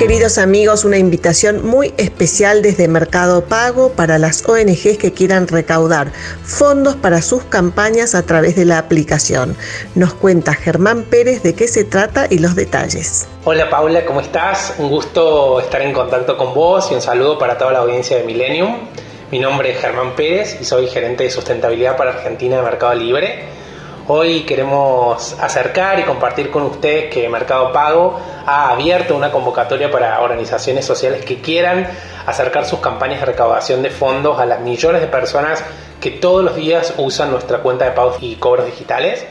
Queridos amigos, una invitación muy especial desde Mercado Pago para las ONGs que quieran recaudar fondos para sus campañas a través de la aplicación. Nos cuenta Germán Pérez de qué se trata y los detalles. Hola Paula, ¿cómo estás? Un gusto estar en contacto con vos y un saludo para toda la audiencia de Millennium. Mi nombre es Germán Pérez y soy gerente de sustentabilidad para Argentina de Mercado Libre. Hoy queremos acercar y compartir con ustedes que Mercado Pago ha abierto una convocatoria para organizaciones sociales que quieran acercar sus campañas de recaudación de fondos a las millones de personas que todos los días usan nuestra cuenta de pagos y cobros digitales.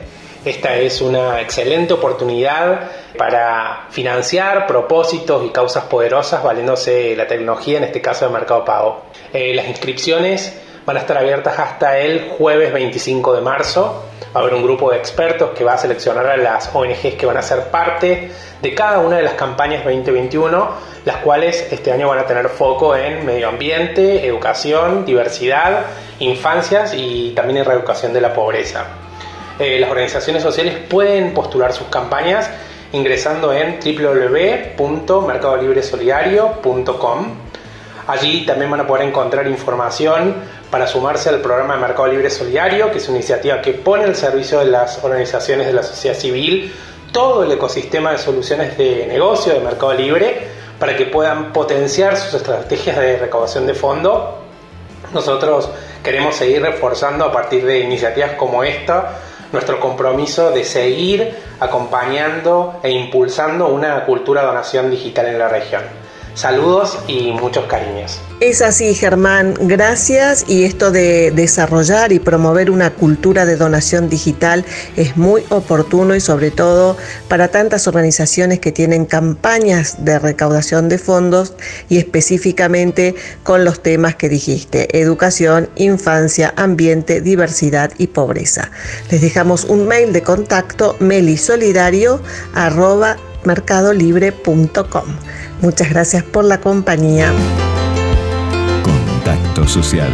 Esta es una excelente oportunidad para financiar propósitos y causas poderosas valiéndose la tecnología, en este caso de Mercado Pago. Eh, las inscripciones van a estar abiertas hasta el jueves 25 de marzo Va a haber un grupo de expertos que va a seleccionar a las ONGs que van a ser parte de cada una de las campañas 2021, las cuales este año van a tener foco en medio ambiente, educación, diversidad, infancias y también en reeducación de la pobreza. Eh, las organizaciones sociales pueden postular sus campañas ingresando en www.mercadolibresolidario.com Allí también van a poder encontrar información para sumarse al programa de Mercado Libre Solidario, que es una iniciativa que pone al servicio de las organizaciones de la sociedad civil todo el ecosistema de soluciones de negocio de Mercado Libre para que puedan potenciar sus estrategias de recaudación de fondo. Nosotros queremos seguir reforzando a partir de iniciativas como esta nuestro compromiso de seguir acompañando e impulsando una cultura de donación digital en la región. Saludos y muchos cariños. Es así, Germán. Gracias. Y esto de desarrollar y promover una cultura de donación digital es muy oportuno y sobre todo para tantas organizaciones que tienen campañas de recaudación de fondos y específicamente con los temas que dijiste, educación, infancia, ambiente, diversidad y pobreza. Les dejamos un mail de contacto melisolidario.mercadolibre.com. Muchas gracias por la compañía. Contacto Social